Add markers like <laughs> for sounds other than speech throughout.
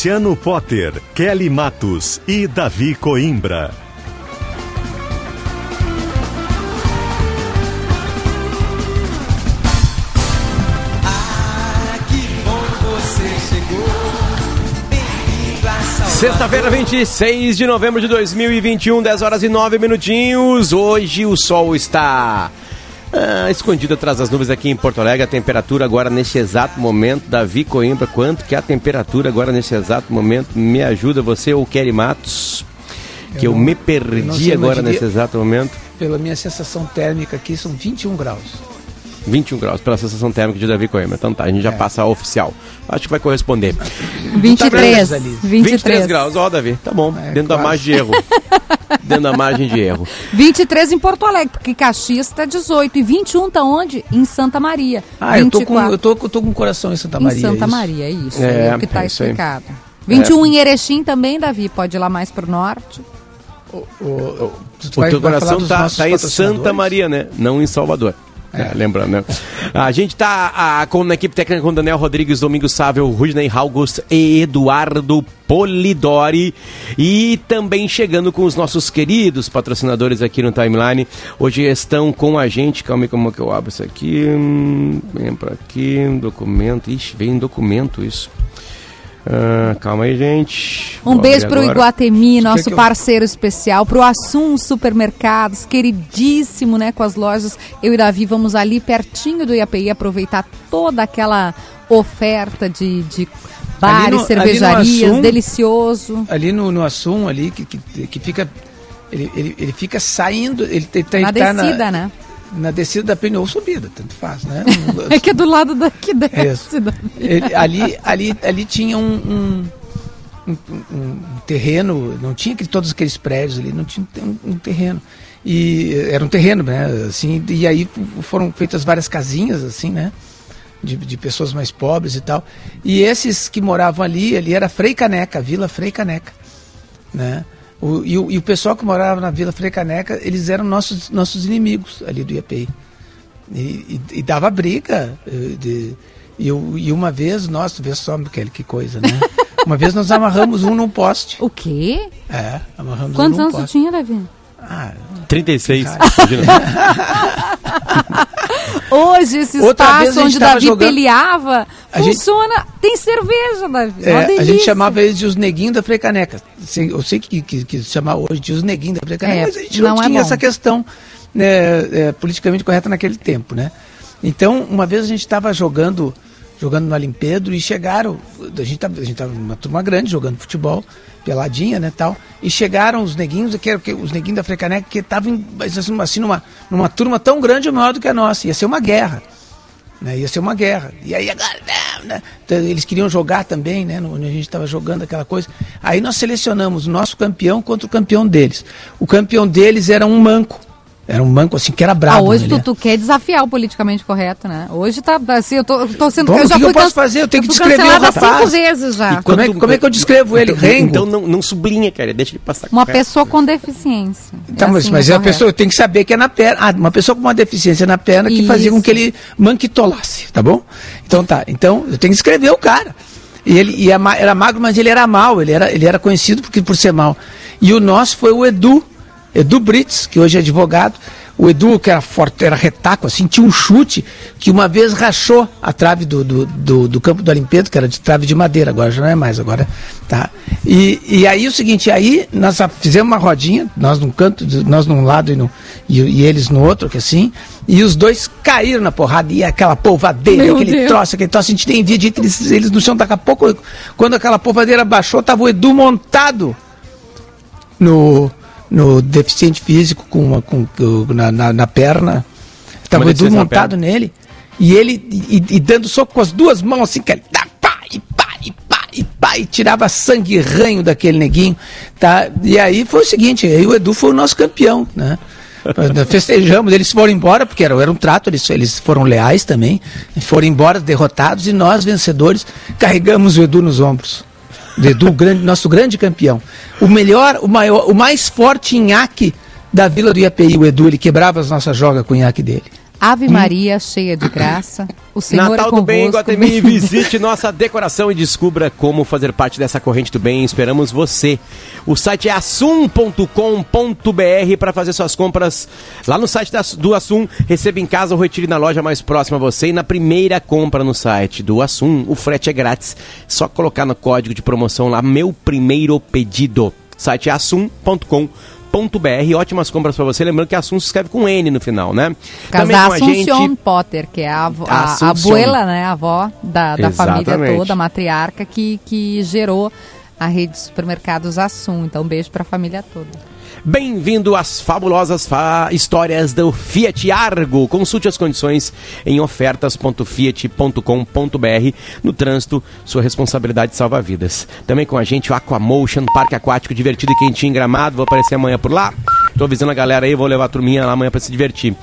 Luciano Potter, Kelly Matos e Davi Coimbra. Sexta-feira, 26 de novembro de 2021, 10 horas e 9 minutinhos. Hoje o sol está ah, escondido atrás das nuvens aqui em Porto Alegre. A temperatura agora neste exato momento, Davi Coimbra, quanto que é a temperatura agora nesse exato momento? Me ajuda você ou Kelly Matos? Que eu, eu me perdi eu agora nesse exato momento. Pela minha sensação térmica aqui, são 21 graus. 21 graus pela sensação térmica de Davi Coimbra. Então tá, a gente já é. passa a oficial. Acho que vai corresponder. 23. Tá 23. 23 graus, ó, Davi. Tá bom. É, dentro quase. da margem de erro. <laughs> dentro da margem de erro. 23 em Porto Alegre, porque Caxias tá 18. E 21 tá onde? Em Santa Maria. Ah, 24. eu tô, com, eu, tô, eu tô com o coração em Santa Maria. Em Santa isso. Maria, é isso. É, é o que tá é explicado. 21 é. em Erechim também, Davi. Pode ir lá mais pro norte. O, o, o, o teu coração tá, tá em Santa Maria, né? Não em Salvador. É. Lembrando, né? A gente tá a, com, na equipe técnica com Daniel Rodrigues, Domingos Sável, Rudney August e Eduardo Polidori. E também chegando com os nossos queridos patrocinadores aqui no Timeline. Hoje estão com a gente. Calma aí, como é que eu abro isso aqui? Vem pra aqui, documento. Ixi, vem documento isso. Ah, calma aí, gente. Um Vou beijo para o Iguatemi, nosso que que eu... parceiro especial, para o Assum Supermercados, queridíssimo, né, com as lojas. Eu e Davi vamos ali pertinho do IAPI aproveitar toda aquela oferta de, de bares, no, cervejarias, Assum, delicioso. Ali no, no Assum, ali, que, que, que fica... Ele, ele, ele fica saindo, ele na tá descida, na, né? Na descida da pneu ou subida, tanto faz, né? <laughs> é que é do lado daqui desce. Ele, ali, ali, ali tinha um, um, um, um, terreno, não tinha que todos aqueles prédios ali, não tinha um, terreno. E era um terreno, né? Assim, e aí foram feitas várias casinhas, assim, né? De, de pessoas mais pobres e tal. E esses que moravam ali, ali era Frei Caneca, Vila Frei Caneca, né? O, e, o, e, o, pessoal que morava na Vila Frecaneca, eles eram nossos, nossos inimigos ali do IAPI. E, e, e dava briga. Eh, de, e, eu, e uma vez, nossa, vê só, Michele, que coisa, né? <laughs> Uma vez nós amarramos um num poste. O quê? É, amarramos Quantos um anos poste. tinha, Davi? Ah, 36. <laughs> Hoje, esse espaço onde Davi jogando... peleava funciona. Gente... Tem cerveja, Davi. É, a gente chamava eles de os neguinhos da Frecaneca. Eu sei que, que, que se chama hoje de os neguinhos da Frecaneca, é, mas a gente não, não é tinha essa questão né, é, politicamente correta naquele tempo, né? Então, uma vez a gente estava jogando jogando no Alimpedro e chegaram, a gente estava a gente tava uma turma grande jogando futebol, peladinha, né, tal, e chegaram os neguinhos, que, que os neguinhos da Frecaneca, que estavam assim, assim, numa, numa turma tão grande ou maior do que a nossa, ia ser uma guerra, né, ia ser uma guerra, e aí agora, né, então, eles queriam jogar também, né, onde a gente estava jogando aquela coisa, aí nós selecionamos o nosso campeão contra o campeão deles, o campeão deles era um manco, era um banco assim que era brabo. Ah, hoje né? tu, tu, quer desafiar o politicamente correto, né? Hoje tá assim, eu tô, tô sendo. Bom, eu já que eu posso fazer? Eu tenho eu que descrever o rapaz. cinco vezes já. como, é, como é que eu descrevo ele? Então, Rengo? Então não, não sublinha, cara, deixa ele passar. Uma pessoa com deficiência. Tá, é mas, assim, mas é a pessoa tem que saber que é na perna. Ah, uma pessoa com uma deficiência na perna que Isso. fazia com que ele manquitolasse, tá bom? Então tá. Então eu tenho que escrever o cara. E ele e era magro, mas ele era mal. Ele era, ele era conhecido porque, por ser mal. E o nosso foi o Edu, Edu Brits, que hoje é advogado o Edu, que era forte, era retaco, assim, tinha um chute que uma vez rachou a trave do, do, do, do campo do Olimpedo, que era de trave de madeira, agora já não é mais, agora tá. E, e aí o seguinte, aí nós fizemos uma rodinha, nós num canto, nós num lado e, no, e, e eles no outro, que assim, e os dois caíram na porrada, e aquela polvadeira, Meu aquele Deus. troço, aquele troço, a gente tem vídeo eles, eles no chão, daqui a pouco, quando aquela polvadeira baixou, tava o Edu montado no no deficiente físico com, uma, com na, na, na, perna. Tava o Edu montado nele. E ele e, e, dando soco com as duas mãos assim, que ele tá, pá, e pá, e pá, e pá, e tirava sangue e ranho daquele neguinho. Tá? E aí foi o seguinte, aí o Edu foi o nosso campeão, né? Festejamos, eles foram embora, porque era, era um trato, eles, eles foram leais também. Foram embora derrotados e nós, vencedores, carregamos o Edu nos ombros. Edu, grande, nosso grande campeão. O melhor, o maior, o mais forte nhaque da Vila do IAPI, o Edu, ele quebrava as nossas jogas com o nhaque dele. Ave hum. Maria, cheia de graça. O Senhor Natal é do Bem Guatemi, visite nossa decoração e descubra como fazer parte dessa corrente do bem. Esperamos você. O site é assum.com.br para fazer suas compras lá no site do Assum. Receba em casa ou retire na loja mais próxima a você. E na primeira compra no site do Assum, o frete é grátis. Só colocar no código de promoção lá, meu primeiro pedido. Site é assum.com.br br Ótimas compras para você. Lembrando que Assunção escreve com N no final, né? Também com gente... Potter, que é a, avó, a, a abuela, né? A avó da, da família toda, a matriarca, que, que gerou a rede de supermercados Assum. Então, um beijo para a família toda. Bem-vindo às fabulosas fa histórias do Fiat Argo. Consulte as condições em ofertas.fiat.com.br. No trânsito, sua responsabilidade salva vidas. Também com a gente o Aquamotion, parque aquático divertido e quentinho em Gramado. Vou aparecer amanhã por lá. Tô avisando a galera aí, vou levar a turminha lá amanhã para se divertir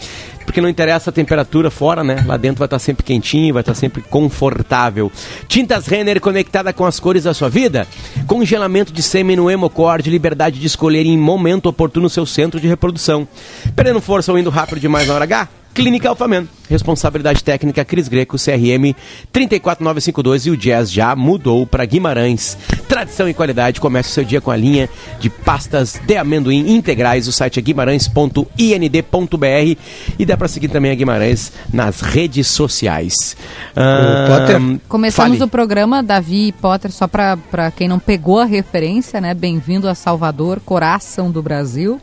porque não interessa a temperatura fora, né? Lá dentro vai estar sempre quentinho, vai estar sempre confortável. Tintas Renner conectada com as cores da sua vida. Congelamento de sêmen no Hemocord, liberdade de escolher em momento oportuno seu centro de reprodução. Perdendo força ou indo rápido demais na hora H? Clínica Alfaman. Responsabilidade técnica Cris Greco, CRM 34952 e o Jazz já mudou para Guimarães. Tradição e qualidade. Comece o seu dia com a linha de pastas de amendoim integrais. O site é guimarães.ind.br e dá para seguir também a Guimarães nas redes sociais. Um, Começamos fale. o programa, Davi e Potter, só para quem não pegou a referência, né? Bem-vindo a Salvador, coração do Brasil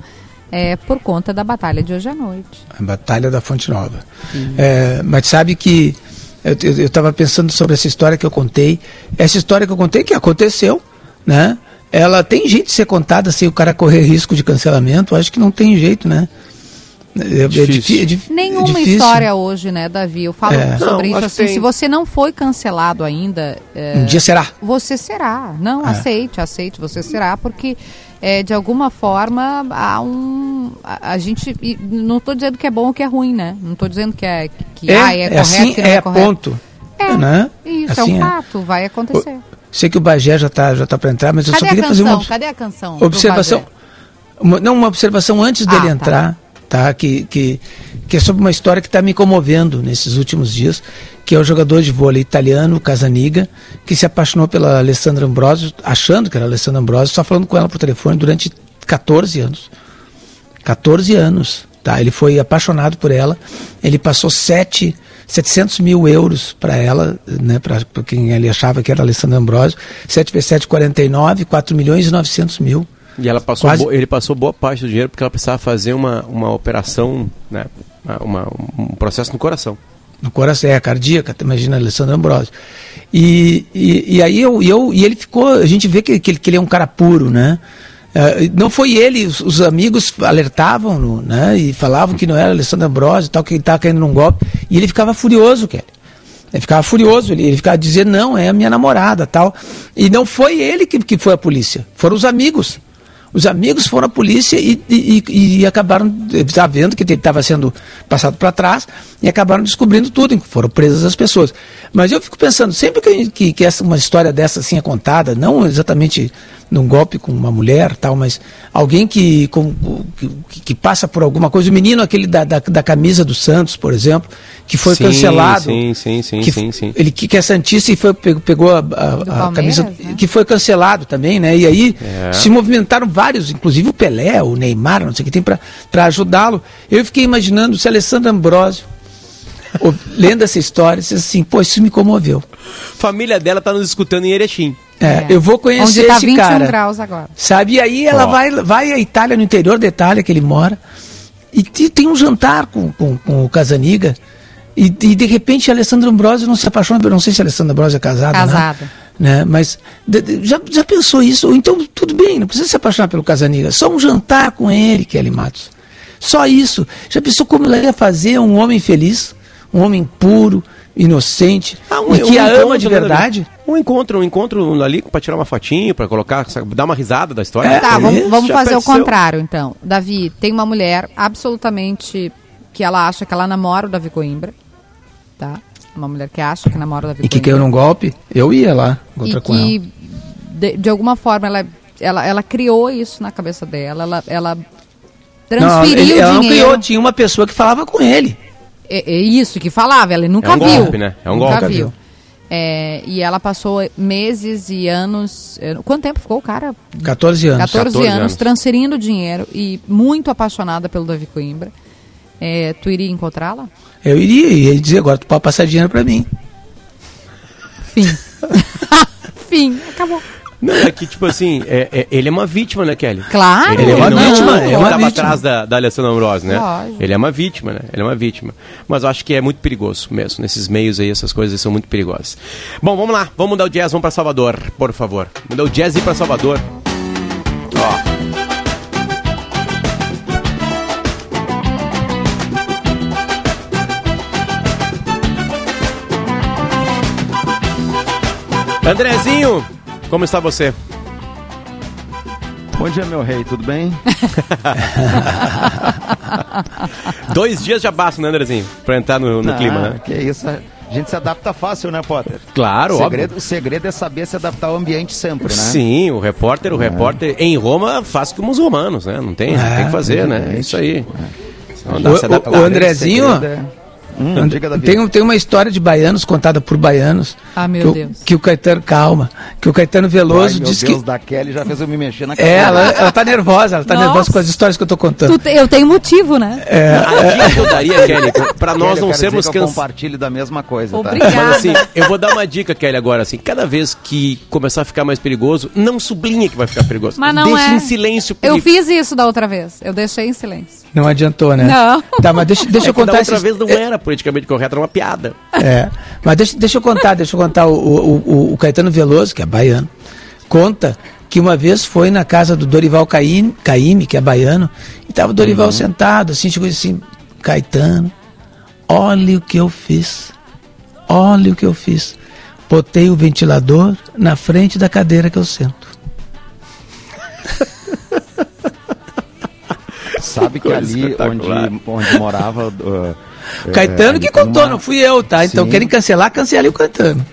é, por conta da batalha de hoje à noite. A batalha da Fonte Nova. É, mas sabe que eu estava pensando sobre essa história que eu contei. Essa história que eu contei que aconteceu, né? Ela tem jeito de ser contada sem o cara correr risco de cancelamento. Acho que não tem jeito, né? É, é difícil. É Nenhuma é difícil. história hoje, né, Davi? Eu falo é. sobre não, isso assim. Tem... Se você não foi cancelado ainda. É, um dia será. Você será. Não, é. aceite, aceite, você será, porque é, de alguma forma, há um. A, a gente. não estou dizendo que é bom ou que é ruim, né? Não estou dizendo que é, que, é, ah, é, é correto, assim, que não é, é correto. ponto. É, né? isso, assim é um fato, vai acontecer. Sei que o Bagé já está já tá para entrar, mas Cadê eu só queria fazer uma. Cadê a canção? Observação. Uma, não, uma observação antes dele ah, tá. entrar, tá? Que, que, que é sobre uma história que está me comovendo nesses últimos dias que é o jogador de vôlei italiano, Casaniga, que se apaixonou pela Alessandra Ambrosio, achando que era Alessandra Ambrosio, só falando com ela por telefone durante 14 anos. 14 anos, tá? Ele foi apaixonado por ela, ele passou 7, 700 mil euros para ela, né, para quem ele achava que era Alessandra Ambrosio, 7 vezes 7, 49, 4 milhões e 900 mil. E ela passou Quase... ele passou boa parte do dinheiro porque ela precisava fazer uma, uma operação, né, uma, um processo no coração no coração, é cardíaca, imagina Alessandro Ambrosio. E, e, e aí eu, eu, e ele ficou, a gente vê que, que, ele, que ele é um cara puro, né? Uh, não foi ele, os, os amigos alertavam-no, né? E falavam que não era Alessandro Ambrosio tal, que ele estava caindo num golpe. E ele ficava furioso, Kelly. Ele ficava furioso, ele, ele ficava dizendo, não, é a minha namorada tal. E não foi ele que, que foi a polícia, foram os amigos. Os amigos foram à polícia e, e, e acabaram vendo que ele estava sendo passado para trás e acabaram descobrindo tudo, foram presas as pessoas. Mas eu fico pensando, sempre que, que, que essa, uma história dessa assim é contada, não exatamente num golpe com uma mulher, tal, mas alguém que, com, que, que, passa por alguma coisa. O menino, aquele da, da, da camisa do Santos, por exemplo, que foi sim, cancelado. Sim, sim, sim, que, sim, sim. Ele que, que é Santista e foi, pegou a, a, a camisa. Né? Que foi cancelado também, né? E aí é. se movimentaram vários, inclusive o Pelé, o Neymar, não sei o que tem para ajudá-lo. Eu fiquei imaginando se Alessandro Ambrosio <laughs> lendo essa história, disse assim, pô, isso me comoveu. Família dela tá nos escutando em Erechim. É, é. eu vou conhecer Onde tá esse 21 cara. graus agora. Sabe? E aí ela vai, vai à Itália, no interior da Itália que ele mora, e tem um jantar com, com, com o Casaniga, e, e, de repente a Alessandra Ambrosio não se apaixona, eu não sei se a Alessandra Ambrosio é casada, né? Casada. Né? né? Mas de, de, já, já pensou isso? Ou então, tudo bem, não precisa se apaixonar pelo Casaniga, só um jantar com ele, Kelly Matos. Só isso. Já pensou como ela ia fazer um homem feliz? Um homem puro, inocente, ah, um, e que um a ama de verdade? Um encontro, um encontro ali para tirar uma fotinho, para colocar, dar uma risada da história. É, tá, vamos, vamos fazer o contrário então. Davi, tem uma mulher absolutamente que ela acha que ela namora o Davi Coimbra, tá? Uma mulher que acha que namora o Davi E que caiu num golpe, eu ia lá, e que, de, de, alguma forma, ela, ela, ela criou isso na cabeça dela, ela, ela transferiu não, ele, ela dinheiro. não criou, tinha uma pessoa que falava com ele. É, é isso que falava, ela nunca é um viu. Golpe, né? É um nunca golpe. viu. É, e ela passou meses e anos. É, quanto tempo ficou o cara? 14 anos. 14, 14 anos, anos, transferindo dinheiro e muito apaixonada pelo Davi Coimbra. É, tu iria encontrá-la? Eu iria, ia dizer, agora tu pode passar dinheiro para mim. Fim. <laughs> Fim, acabou. Não, é que, tipo assim, é, é, ele é uma vítima, né, Kelly? Claro. Ele, é uma não, vítima. Ele é uma estava atrás da, da Alessandra Ambrose, né? Lógico. Ele é uma vítima, né? Ele é uma vítima. Mas eu acho que é muito perigoso mesmo. Nesses meios aí, essas coisas são muito perigosas. Bom, vamos lá. Vamos mudar o jazz, vamos para Salvador, por favor. Mudar o jazz e ir para Salvador. Ó. Andrezinho, como está você? Bom dia, meu rei, tudo bem? <laughs> Dois dias já basta, né, Andrezinho? Pra entrar no, no clima, né? Que isso, a gente se adapta fácil, né, Potter? Claro, o segredo, óbvio. O segredo é saber se adaptar ao ambiente sempre, né? Sim, o repórter, o é. repórter em Roma faz como os romanos, né? Não tem, é, tem que fazer, né? É isso aí. É. O, o, o Andrezinho... Hum, tem, tem uma história de baianos contada por baianos. Ah, meu que Deus. O, que o Caetano, calma, que o Caetano Veloso Ai, disse Deus que. da Kelly já fez eu me mexer na cabeça. É, ela, ela tá nervosa, ela tá Nossa. nervosa com as histórias que eu tô contando. Tu, eu tenho motivo, né? É, a dica que eu daria, Kelly, pra nós Kelly, não sermos cansados. compartilhe da mesma coisa, Obrigada. tá? Mas assim, eu vou dar uma dica, Kelly, agora, assim, cada vez que começar a ficar mais perigoso, não sublinha que vai ficar perigoso. Mas não Deixa é. em silêncio. Porque... Eu fiz isso da outra vez, eu deixei em silêncio. Não adiantou, né? Não. Tá, mas deixa, deixa é eu contar. Da outra vez não era politicamente correto, era uma piada. É, mas deixa, deixa eu contar, deixa eu contar. O, o, o, o Caetano Veloso, que é baiano, conta que uma vez foi na casa do Dorival Caime, Caime que é baiano, e estava o Dorival uhum. sentado, assim, chegou assim, Caetano, olha o que eu fiz, olha o que eu fiz. Botei o ventilador na frente da cadeira que eu sento. Sabe que ali onde, onde morava. Uh, Caetano é, que contou, uma... não fui eu, tá? Então Sim. querem cancelar, cancele o Caetano.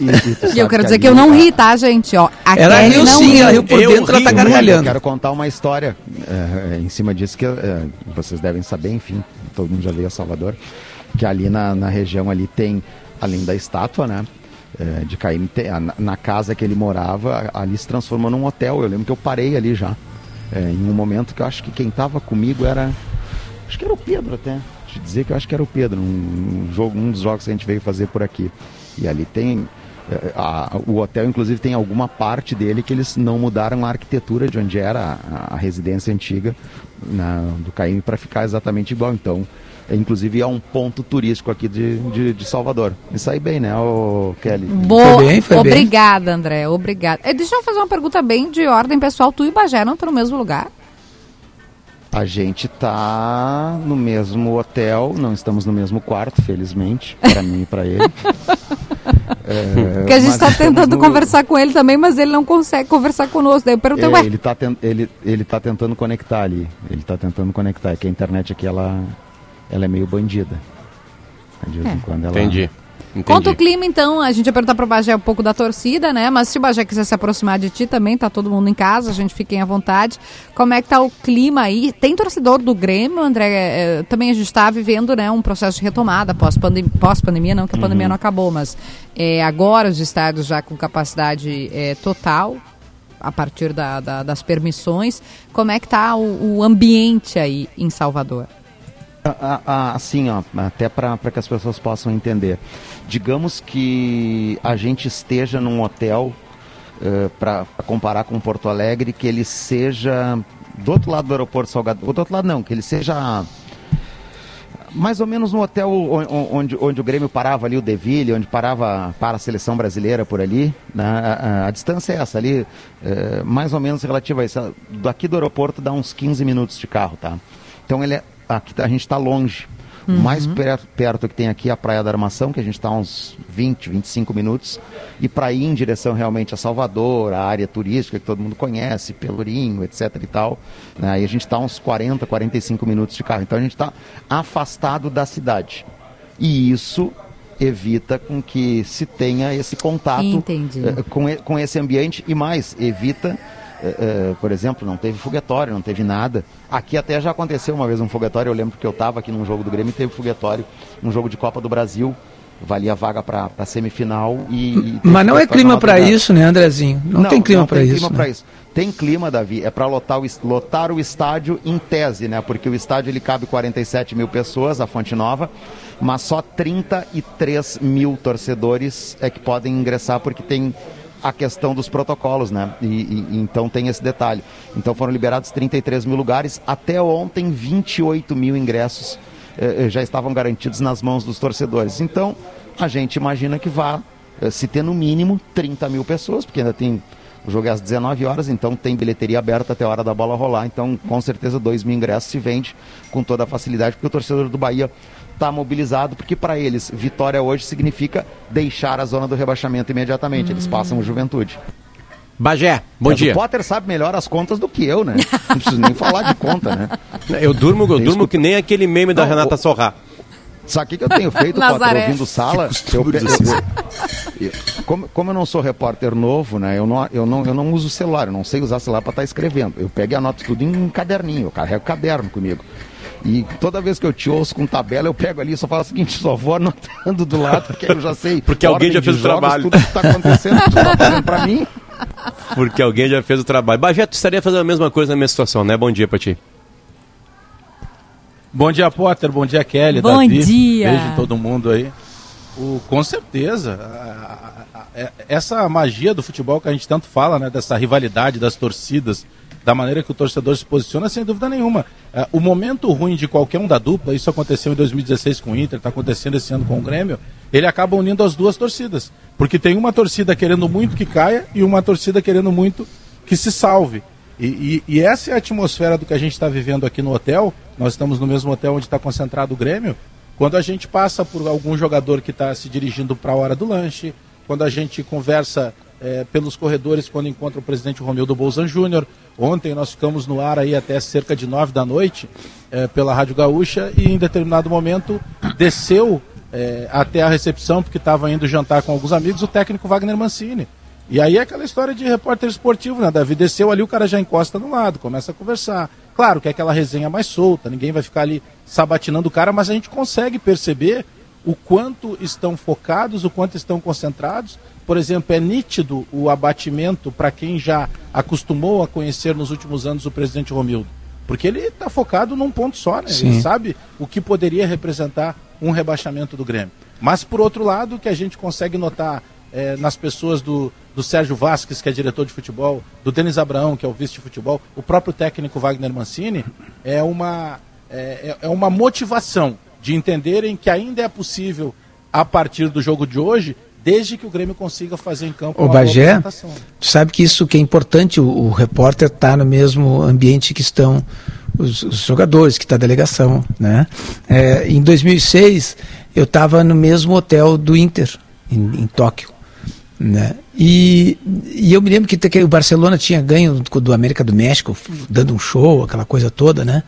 E, e eu quero dizer que, que eu não ri, tá, gente? Ó, a ela riu sim, ela riu por eu dentro, ela tá gargalhando. Eu quero contar uma história é, em cima disso que é, vocês devem saber, enfim, todo mundo já veio a Salvador, que ali na, na região ali tem, além da estátua, né? É, de Caim, na casa que ele morava, ali se transformou num hotel. Eu lembro que eu parei ali já. É, em um momento que eu acho que quem estava comigo era. Acho que era o Pedro até. Te dizer que eu acho que era o Pedro, um, um, jogo, um dos jogos que a gente veio fazer por aqui. E ali tem. É, a, o hotel, inclusive, tem alguma parte dele que eles não mudaram a arquitetura de onde era a, a residência antiga na, do Caim para ficar exatamente igual. Então, é, inclusive é um ponto turístico aqui de, de, de Salvador. Me saí bem, né, o Kelly? Boa, foi bem, foi obrigada, bem. André, obrigada. É, deixa eu fazer uma pergunta bem de ordem pessoal. Tu e Bagé não estão no mesmo lugar? A gente tá no mesmo hotel, não estamos no mesmo quarto, felizmente, para mim e para ele. <laughs> é, Porque a gente está tentando no... conversar com ele também, mas ele não consegue conversar conosco. Daí eu perguntei, é, ué? Ele está ele, ele tá tentando conectar ali. Ele está tentando conectar. É que a internet aqui, ela, ela é meio bandida. De vez em é. quando ela... Entendi. Entendi. Conta o clima, então. A gente ia perguntar pro Bagé um pouco da torcida, né? Mas se o Bagé quiser se aproximar de ti também, tá todo mundo em casa, a gente fiquem à vontade. Como é que tá o clima aí? Tem torcedor do Grêmio, André? É, também a gente está vivendo né, um processo de retomada pós-pandemia, pós -pandemia, não que a uhum. pandemia não acabou, mas é, agora os estádios já com capacidade é, total, a partir da, da, das permissões. Como é que tá o, o ambiente aí em Salvador? Assim, ó, até para que as pessoas possam entender. Digamos que a gente esteja num hotel, uh, eh, para comparar com Porto Alegre, que ele seja do outro lado do aeroporto Salgador, do outro lado não, que ele seja mais ou menos no hotel onde, onde o Grêmio parava ali, o Deville, onde parava para a seleção brasileira por ali. Né? A, a, a, distância é essa ali, é, mais ou menos relativa a isso. Daqui do aeroporto dá uns 15 minutos de carro, tá? Então ele é aqui a gente está longe. Uhum. O mais perto, perto que tem aqui é a Praia da Armação, que a gente está uns 20, 25 minutos. E para ir em direção realmente a Salvador, a área turística que todo mundo conhece, Pelourinho, etc e tal, né? aí a gente está uns 40, 45 minutos de carro. Então a gente está afastado da cidade. E isso evita com que se tenha esse contato uh, com, com esse ambiente e mais, evita Uh, uh, por exemplo, não teve foguetório, não teve nada. Aqui até já aconteceu uma vez um foguetório, eu lembro que eu estava aqui num jogo do Grêmio e teve foguetório, um jogo de Copa do Brasil, valia vaga para a semifinal e, e Mas não é clima para isso, né, Andrezinho? Não, não tem clima para isso. Né? isso. Tem clima, Davi, é para lotar o, lotar o estádio em tese, né? Porque o estádio ele cabe 47 mil pessoas, a Fonte Nova, mas só 33 mil torcedores é que podem ingressar porque tem a questão dos protocolos, né? E, e, então tem esse detalhe. Então foram liberados 33 mil lugares, até ontem 28 mil ingressos eh, eh, já estavam garantidos nas mãos dos torcedores. Então a gente imagina que vá eh, se ter no mínimo 30 mil pessoas, porque ainda tem o jogo é às 19 horas, então tem bilheteria aberta até a hora da bola rolar. Então, com certeza, 2 mil ingressos se vende com toda a facilidade, porque o torcedor do Bahia está mobilizado, porque para eles, vitória hoje significa deixar a zona do rebaixamento imediatamente. Eles passam o juventude. Bagé, bom Mas dia. O Potter sabe melhor as contas do que eu, né? Não preciso nem falar de conta, né? <laughs> Eu durmo, eu durmo que nem aquele meme da Renata Sorrá. Sabe o que, que eu tenho feito, Potter, ouvindo sala? Eu, eu, eu, como, como eu não sou repórter novo, né? Eu não, eu, não, eu não uso celular, eu não sei usar celular para estar tá escrevendo. Eu pego e anoto tudo em um caderninho, eu carrego caderno comigo. E toda vez que eu te ouço com tabela, eu pego ali e só falo o seguinte, só vou anotando do lado, porque eu já sei. Porque alguém já fez o trabalho. Tudo que está acontecendo, tu tá fazendo para mim. <laughs> Porque alguém já fez o trabalho. Bagé, tu estaria fazendo a mesma coisa na minha situação, né? Bom dia para ti. Bom dia, Potter. Bom dia, Kelly. Bom Davi. dia. Beijo todo mundo aí. O, com certeza. A, a, a, é, essa magia do futebol que a gente tanto fala, né? Dessa rivalidade das torcidas da maneira que o torcedor se posiciona, sem dúvida nenhuma. É, o momento ruim de qualquer um da dupla, isso aconteceu em 2016 com o Inter, está acontecendo esse ano com o Grêmio, ele acaba unindo as duas torcidas. Porque tem uma torcida querendo muito que caia e uma torcida querendo muito que se salve. E, e, e essa é a atmosfera do que a gente está vivendo aqui no hotel. Nós estamos no mesmo hotel onde está concentrado o Grêmio. Quando a gente passa por algum jogador que está se dirigindo para a hora do lanche, quando a gente conversa é, pelos corredores quando encontra o presidente Romildo Bolzan Júnior. Ontem nós ficamos no ar aí até cerca de nove da noite é, pela Rádio Gaúcha e em determinado momento desceu é, até a recepção, porque estava indo jantar com alguns amigos, o técnico Wagner Mancini. E aí é aquela história de repórter esportivo, né, Davi? Desceu ali, o cara já encosta no lado, começa a conversar. Claro que é aquela resenha mais solta, ninguém vai ficar ali sabatinando o cara, mas a gente consegue perceber o quanto estão focados, o quanto estão concentrados por exemplo, é nítido o abatimento para quem já acostumou a conhecer nos últimos anos o presidente Romildo. Porque ele está focado num ponto só, né? Sim. Ele sabe o que poderia representar um rebaixamento do Grêmio. Mas, por outro lado, o que a gente consegue notar é, nas pessoas do, do Sérgio Vasques, que é diretor de futebol, do Denis Abraão, que é o vice de futebol, o próprio técnico Wagner Mancini, é uma, é, é, é uma motivação de entenderem que ainda é possível, a partir do jogo de hoje, desde que o Grêmio consiga fazer em campo o uma Bagé, tu sabe que isso que é importante, o, o repórter estar tá no mesmo ambiente que estão os, os jogadores, que está a delegação. Né? É, em 2006, eu estava no mesmo hotel do Inter, em, em Tóquio. Né? E, e, eu me lembro que, que o Barcelona tinha ganho do, do América do México, dando um show, aquela coisa toda, né?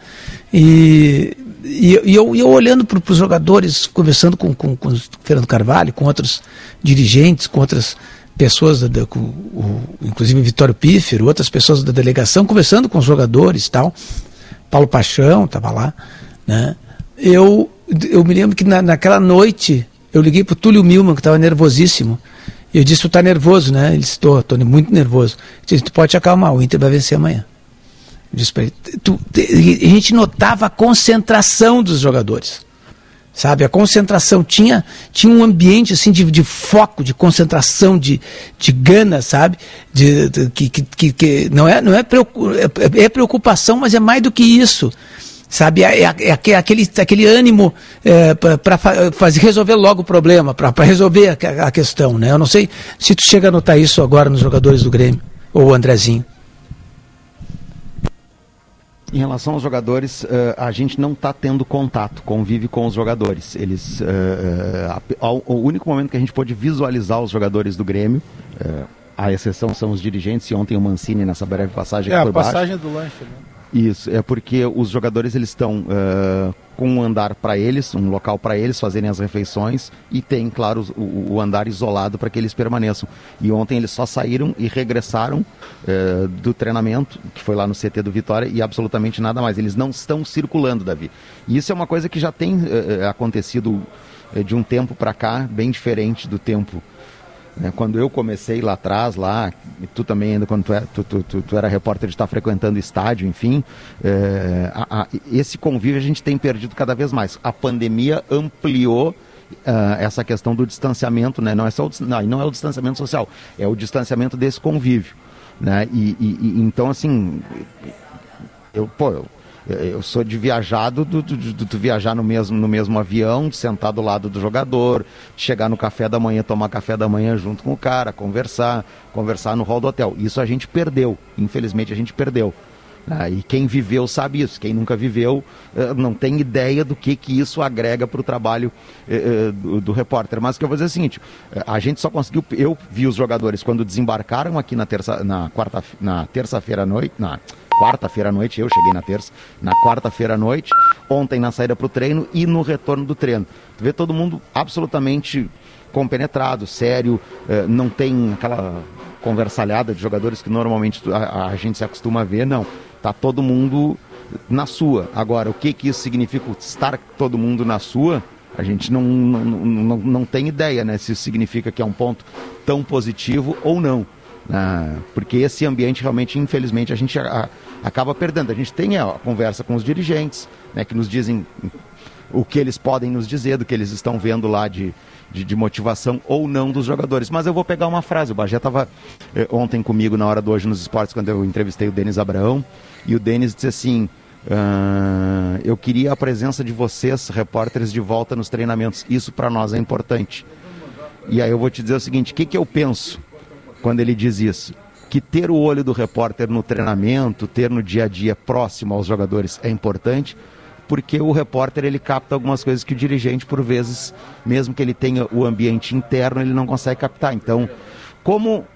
E, e, e eu, eu olhando para os jogadores, conversando com, com, com o Fernando Carvalho, com outros dirigentes, com outras pessoas, da, da, com, o, inclusive Vitório Pífero, outras pessoas da delegação, conversando com os jogadores tal. Paulo Paixão estava lá. Né? Eu, eu me lembro que na, naquela noite eu liguei para o Túlio Milman, que estava nervosíssimo. E eu disse, tu está nervoso, né? Ele disse, estou, estou muito nervoso. Eu disse, tu pode te acalmar, o Inter vai vencer amanhã. Tu, a gente notava a concentração dos jogadores. Sabe, a concentração tinha, tinha um ambiente assim de, de foco, de concentração, de, de gana, sabe? De, de que, que, que, não, é, não é, é, é preocupação, mas é mais do que isso sabe? É, é, é aquele, aquele ânimo é, para fazer resolver logo o problema, para resolver a, a, questão, né? Eu não sei se tu chega a notar isso agora nos jogadores do Grêmio ou o Andrezinho. Em relação aos jogadores, uh, a gente não está tendo contato, convive com os jogadores. Eles, uh, uh, o único momento que a gente pôde visualizar os jogadores do Grêmio, a exceção são os dirigentes, e ontem o Mancini nessa breve passagem é, a passagem baixo. do lanche, né? Isso, é porque os jogadores eles estão uh, com um andar para eles, um local para eles fazerem as refeições e tem, claro, o, o andar isolado para que eles permaneçam. E ontem eles só saíram e regressaram uh, do treinamento, que foi lá no CT do Vitória, e absolutamente nada mais. Eles não estão circulando, Davi. E isso é uma coisa que já tem uh, acontecido de um tempo para cá, bem diferente do tempo? Quando eu comecei lá atrás, lá, tu também ainda quando tu, é, tu, tu, tu, era repórter de estar frequentando estádio, enfim, é, a, a, esse convívio a gente tem perdido cada vez mais. A pandemia ampliou Uh, essa questão do distanciamento, né? Não é só o, não, não é o distanciamento social, é o distanciamento desse convívio, né? E, e, e então assim, eu, pô, eu, eu sou de viajado do, do, viajar no mesmo, no mesmo avião, sentar do lado do jogador, chegar no café da manhã, tomar café da manhã junto com o cara, conversar, conversar no hall do hotel. Isso a gente perdeu, infelizmente a gente perdeu. Ah, e quem viveu sabe isso, quem nunca viveu uh, não tem ideia do que, que isso agrega para o trabalho uh, do, do, repórter. Mas o que eu vou dizer é o seguinte: a gente só conseguiu. Eu vi os jogadores quando desembarcaram aqui na terça, na quarta, na terça-feira à noite, na quarta-feira à noite, eu cheguei na terça, na quarta-feira à noite, ontem na saída para o treino e no retorno do treino. Tu vê todo mundo absolutamente compenetrado, sério, uh, não tem aquela conversalhada de jogadores que normalmente a, a gente se acostuma a ver, não Tá todo mundo na sua. Agora, o que, que isso significa estar todo mundo na sua? A gente não, não, não, não tem ideia, né? Se isso significa que é um ponto tão positivo ou não. Né? Porque esse ambiente realmente, infelizmente, a gente a, acaba perdendo. A gente tem a conversa com os dirigentes, né, que nos dizem o que eles podem nos dizer, do que eles estão vendo lá de, de, de motivação ou não dos jogadores. Mas eu vou pegar uma frase. O Bagé estava eh, ontem comigo na hora do Hoje nos Esportes, quando eu entrevistei o Denis Abraão. E o Denis disse assim: uh, Eu queria a presença de vocês, repórteres, de volta nos treinamentos. Isso para nós é importante. E aí eu vou te dizer o seguinte: o que, que eu penso quando ele diz isso? Que ter o olho do repórter no treinamento, ter no dia a dia próximo aos jogadores é importante, porque o repórter ele capta algumas coisas que o dirigente, por vezes, mesmo que ele tenha o ambiente interno, ele não consegue captar. Então, como,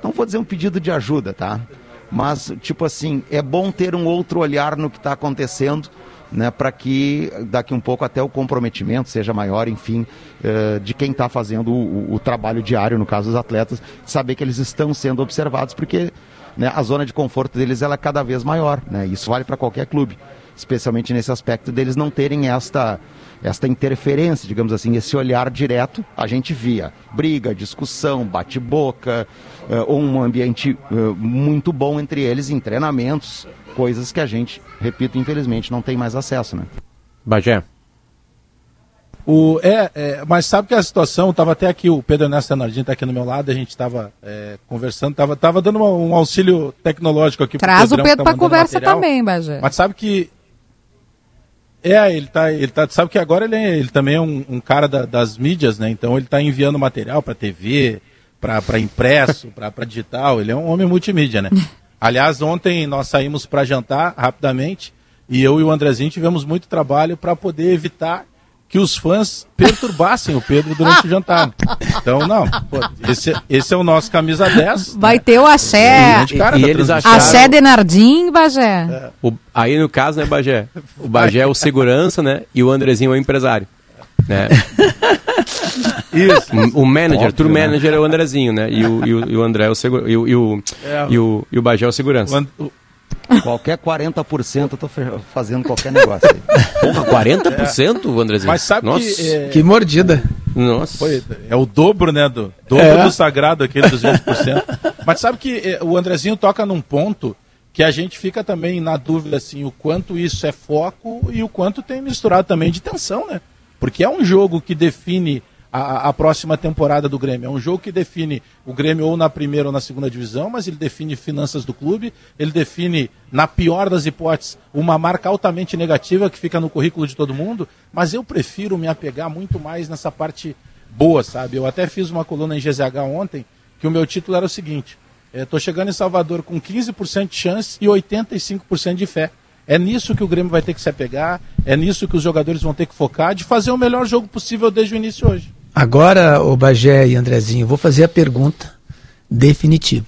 não vou dizer um pedido de ajuda, tá? Mas, tipo assim, é bom ter um outro olhar no que está acontecendo, né, para que daqui um pouco até o comprometimento seja maior, enfim, uh, de quem está fazendo o, o, trabalho diário, no caso dos atletas, saber que eles estão sendo observados, porque né, a zona de conforto deles ela é cada vez maior. Né, isso vale para qualquer clube, especialmente nesse aspecto deles não terem esta esta interferência, digamos assim, esse olhar direto, a gente via briga, discussão, bate-boca, uh, um ambiente uh, muito bom entre eles em treinamentos, coisas que a gente, repito, infelizmente não tem mais acesso, né? Bagé. O, é, é, mas sabe que a situação, estava até aqui, o Pedro Ernesto Tenardinho está aqui no meu lado, a gente estava é, conversando, estava tava dando uma, um auxílio tecnológico aqui Traz o Pedro para conversa material, também, Bagé. Mas sabe que é, ele tá, ele tá. Sabe que agora ele, é, ele também é um, um cara da, das mídias, né? Então ele está enviando material para TV, para impresso, para digital. Ele é um homem multimídia, né? <laughs> Aliás, ontem nós saímos para jantar rapidamente e eu e o Andrezinho tivemos muito trabalho para poder evitar que os fãs perturbassem o Pedro durante o jantar. Então, não, pô, esse, esse é o nosso camisa 10. Vai né? ter o axé. E, e, e eles acharam... Axé Denardim, Bagé. É. O, aí, no caso, né, Bagé? O Bagé é o segurança, né? E o Andrezinho é o empresário. Né? <laughs> Isso. O manager, Óbvio, tour né? manager é o Andrezinho, né? E o, e o, e o André é o segurança. E o, e o, é. e o, e o Bagé é o segurança. O, Qualquer 40% eu tô fazendo qualquer negócio aí. Porra, 40%, é. Andrezinho? Mas sabe Nossa. que... É... Que mordida. Nossa. Foi, é o dobro, né, do dobro é. do sagrado aquele dos 20%. Mas sabe que é, o Andrezinho toca num ponto que a gente fica também na dúvida, assim, o quanto isso é foco e o quanto tem misturado também de tensão, né? Porque é um jogo que define a, a, próxima temporada do Grêmio. É um jogo que define o Grêmio ou na primeira ou na segunda divisão, mas ele define finanças do clube, ele define, na pior das hipóteses, uma marca altamente negativa que fica no currículo de todo mundo, mas eu prefiro me apegar muito mais nessa parte boa, sabe? Eu até fiz uma coluna em GZH ontem, que o meu título era o seguinte, estou é, chegando em Salvador com 15% de chance e 85% de fé. É nisso que o Grêmio vai ter que se apegar, é nisso que os jogadores vão ter que focar, de fazer o melhor jogo possível desde o início hoje. Agora, o Bagé e Andrezinho, vou fazer a pergunta definitiva.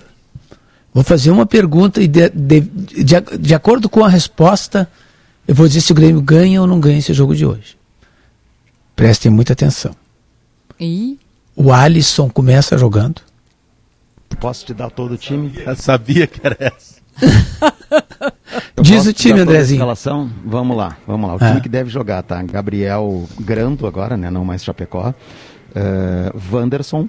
Vou fazer uma pergunta e de, de, de, de acordo com a resposta, eu vou dizer se o Grêmio ganha ou não ganha esse jogo de hoje. Prestem muita atenção. E? O Alisson começa jogando. Posso te dar todo o time? Eu sabia que era essa. Diz o time, Andrezinho. Escalação? Vamos lá, vamos lá. O é. time que deve jogar, tá? Gabriel Grando agora, né? Não mais Chapecó. Uh, Wanderson,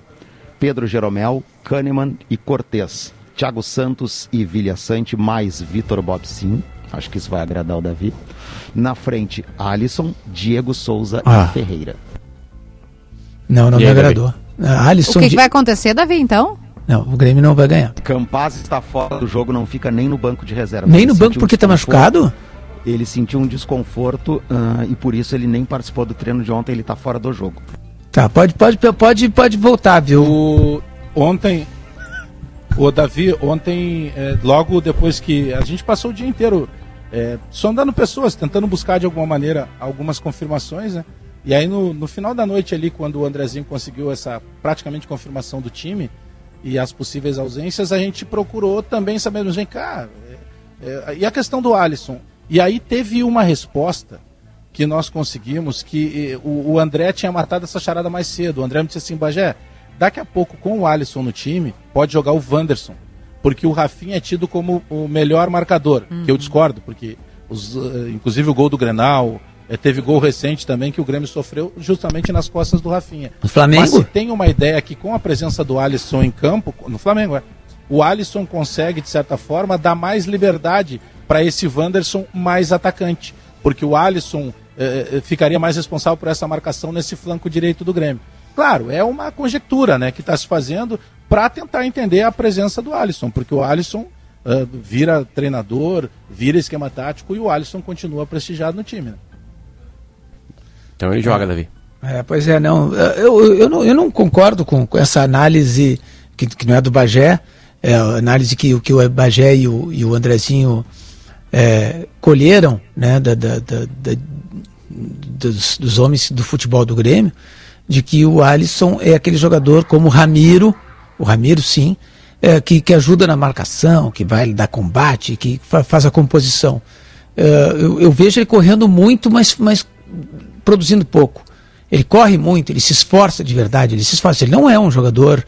Pedro Jeromel, Kahneman e Cortez. Thiago Santos e Vilha Sante, mais Vitor Bobsin. Acho que isso vai agradar o Davi. Na frente, Alisson, Diego Souza ah. e Ferreira. Não, não e me agradou. Ah, Alisson, o que, que vai acontecer, Davi, então? Não, o Grêmio não vai ganhar. Campaz está fora do jogo, não fica nem no banco de reserva. Nem ele no banco porque está machucado? Ele sentiu um desconforto uh, e por isso ele nem participou do treino de ontem, ele está fora do jogo. Tá, pode, pode, pode, pode voltar, viu? O... Ontem, o Davi, ontem, é, logo depois que a gente passou o dia inteiro é, sondando pessoas, tentando buscar de alguma maneira algumas confirmações, né? E aí no, no final da noite ali, quando o Andrezinho conseguiu essa praticamente confirmação do time e as possíveis ausências, a gente procurou também saber, vem cá, é, é, e a questão do Alisson? E aí teve uma resposta que nós conseguimos, que o, o André tinha matado essa charada mais cedo. O André me disse assim, Bagé, Daqui a pouco, com o Alisson no time, pode jogar o Wanderson. Porque o Rafinha é tido como o melhor marcador. Uhum. Que eu discordo, porque os, uh, inclusive o gol do Grenal, uh, teve gol recente também que o Grêmio sofreu justamente nas costas do Rafinha. No Flamengo? Mas se tem uma ideia que com a presença do Alisson em campo, no Flamengo, é, o Alisson consegue, de certa forma, dar mais liberdade para esse Wanderson mais atacante. Porque o Alisson uh, ficaria mais responsável por essa marcação nesse flanco direito do Grêmio. Claro, é uma conjectura né, que está se fazendo para tentar entender a presença do Alisson, porque o Alisson uh, vira treinador, vira esquema tático e o Alisson continua prestigiado no time. Né? Então ele joga, Davi. É, pois é, não. Eu, eu, não, eu não concordo com, com essa análise que, que não é do Bagé, é a análise que, que o Bagé e o, e o Andrezinho é, colheram né, da, da, da, dos, dos homens do futebol do Grêmio de que o Alisson é aquele jogador como o Ramiro, o Ramiro sim, é, que, que ajuda na marcação, que vai dar combate, que fa faz a composição. É, eu, eu, vejo ele correndo muito, mas, mas produzindo pouco. Ele corre muito, ele se esforça de verdade, ele se esforça. Ele não é um jogador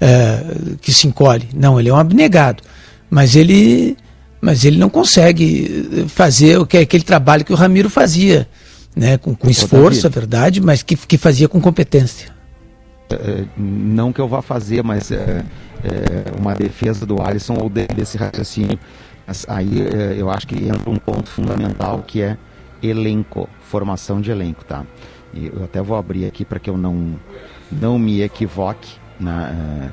é, que se encolhe, não, ele é um abnegado. Mas ele, mas ele não consegue fazer o que aquele trabalho que o Ramiro fazia né, com, com esforço, é verdade, mas que, que fazia com competência. É, não que eu vá fazer, mas é, é uma defesa do Alisson ou de, desse raciocínio. Mas aí é, eu acho que entra um ponto fundamental que é elenco, formação de elenco, tá? E eu até vou abrir aqui para que eu não, não me equivoque na,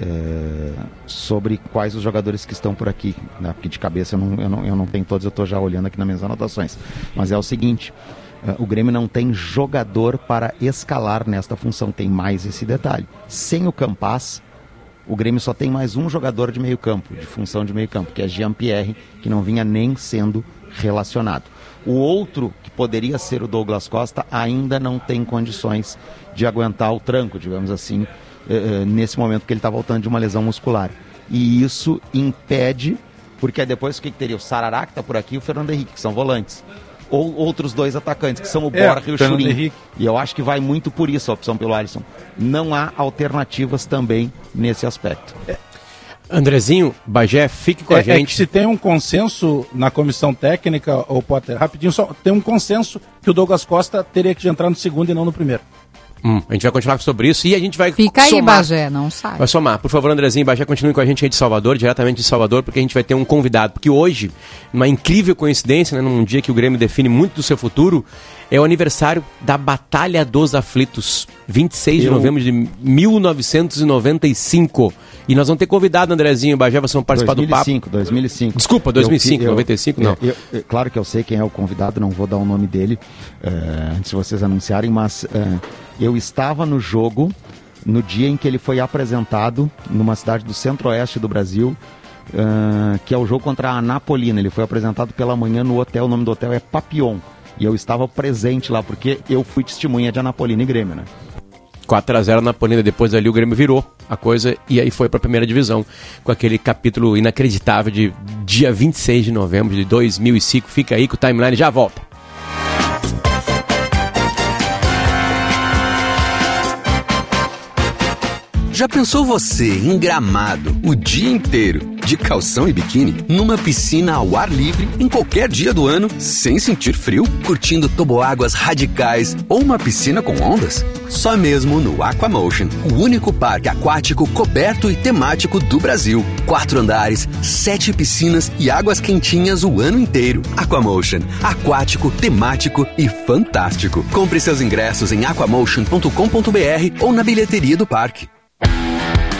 é, sobre quais os jogadores que estão por aqui, né? porque de cabeça eu não, eu não, eu não tenho todos, eu estou já olhando aqui nas minhas anotações. Mas é o seguinte: Uh, o Grêmio não tem jogador para escalar nesta função, tem mais esse detalhe. Sem o Campas, o Grêmio só tem mais um jogador de meio campo, de função de meio campo, que é Jean-Pierre, que não vinha nem sendo relacionado. O outro, que poderia ser o Douglas Costa, ainda não tem condições de aguentar o tranco, digamos assim, uh, nesse momento que ele está voltando de uma lesão muscular. E isso impede, porque depois o que, que teria? O Sarará, que está por aqui, e o Fernando Henrique, que são volantes ou outros dois atacantes, que são o é, Borja e o Churin. E eu acho que vai muito por isso a opção pelo Alisson. Não há alternativas também nesse aspecto. É. Andrezinho, Bagé, fique com é, a gente. É que se tem um consenso na comissão técnica, ou Potter, rapidinho, só tem um consenso que o Douglas Costa teria que entrar no segundo e não no primeiro. Hum, a gente vai continuar sobre isso e a gente vai Fica somar. aí, Bagé, não sai. Vai somar. Por favor, Andrezinho, Bagé, continue com a gente aí de Salvador, diretamente de Salvador, porque a gente vai ter um convidado. Porque hoje, uma incrível coincidência, né, num dia que o Grêmio define muito do seu futuro, é o aniversário da Batalha dos Aflitos, 26 Eu... de novembro de 1995. E nós vamos ter convidado, Andrezinho e Bagé, vocês vão participar 2005, do papo. 2005. Desculpa, 2005, eu, 95 não. Eu, eu, claro que eu sei quem é o convidado, não vou dar o nome dele uh, antes de vocês anunciarem, mas uh, eu estava no jogo no dia em que ele foi apresentado numa cidade do centro-oeste do Brasil uh, que é o jogo contra a Napolina. Ele foi apresentado pela manhã no hotel, o nome do hotel é Papillon. E eu estava presente lá, porque eu fui testemunha de Anapolina e Grêmio, né? 4x0 na Polina, depois ali o Grêmio virou a coisa e aí foi para a primeira divisão com aquele capítulo inacreditável de dia 26 de novembro de 2005. Fica aí que o timeline já volta. Já pensou você em gramado o dia inteiro, de calção e biquíni, numa piscina ao ar livre, em qualquer dia do ano, sem sentir frio, curtindo toboáguas radicais ou uma piscina com ondas? Só mesmo no Aquamotion, o único parque aquático coberto e temático do Brasil. Quatro andares, sete piscinas e águas quentinhas o ano inteiro. Aquamotion, aquático, temático e fantástico. Compre seus ingressos em aquamotion.com.br ou na bilheteria do parque.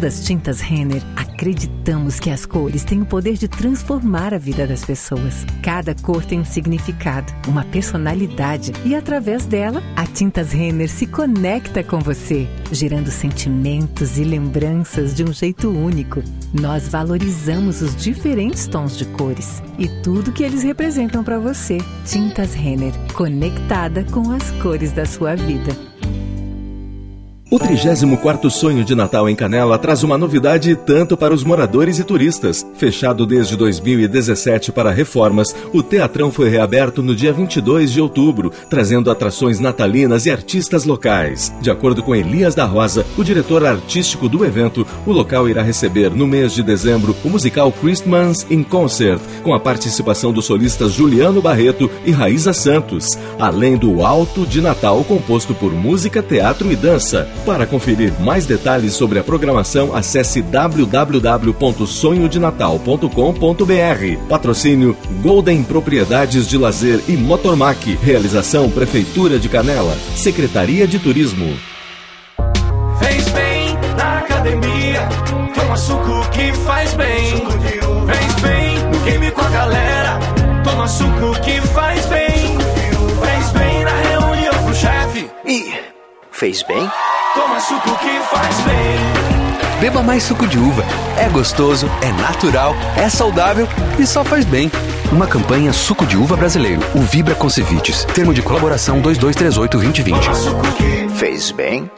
Das Tintas Renner acreditamos que as cores têm o poder de transformar a vida das pessoas. Cada cor tem um significado, uma personalidade e através dela, a Tintas Renner se conecta com você, gerando sentimentos e lembranças de um jeito único. Nós valorizamos os diferentes tons de cores e tudo que eles representam para você. Tintas Renner, conectada com as cores da sua vida. O 34º Sonho de Natal em Canela traz uma novidade tanto para os moradores e turistas. Fechado desde 2017 para reformas, o Teatrão foi reaberto no dia 22 de outubro, trazendo atrações natalinas e artistas locais. De acordo com Elias da Rosa, o diretor artístico do evento, o local irá receber no mês de dezembro o musical Christmas in Concert, com a participação dos solistas Juliano Barreto e Raíza Santos, além do Alto de Natal composto por música, teatro e dança. Para conferir mais detalhes sobre a programação, acesse www.sonhodenatal.com.br. Patrocínio Golden Propriedades de Lazer e Motormac. Realização Prefeitura de Canela. Secretaria de Turismo. Fez bem na academia. Toma suco que faz bem. Fez bem no com a galera. Toma suco que faz bem. Fez bem? Toma suco que faz bem. Beba mais suco de uva. É gostoso, é natural, é saudável e só faz bem. Uma campanha Suco de Uva Brasileiro. O Vibra Concevites. Termo de colaboração 2238-2020. Fez bem?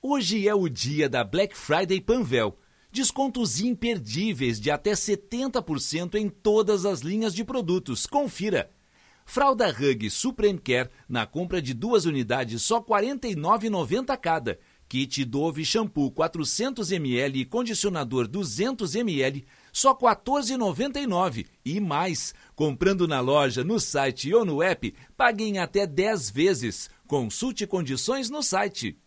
Hoje é o dia da Black Friday Panvel. Descontos imperdíveis de até 70% em todas as linhas de produtos. Confira. Fralda Hug Supreme Care, na compra de duas unidades, só R$ 49,90 cada. Kit Dove Shampoo 400ml e condicionador 200ml, só R$ 14,99. E mais, comprando na loja, no site ou no app, paguem até 10 vezes. Consulte condições no site.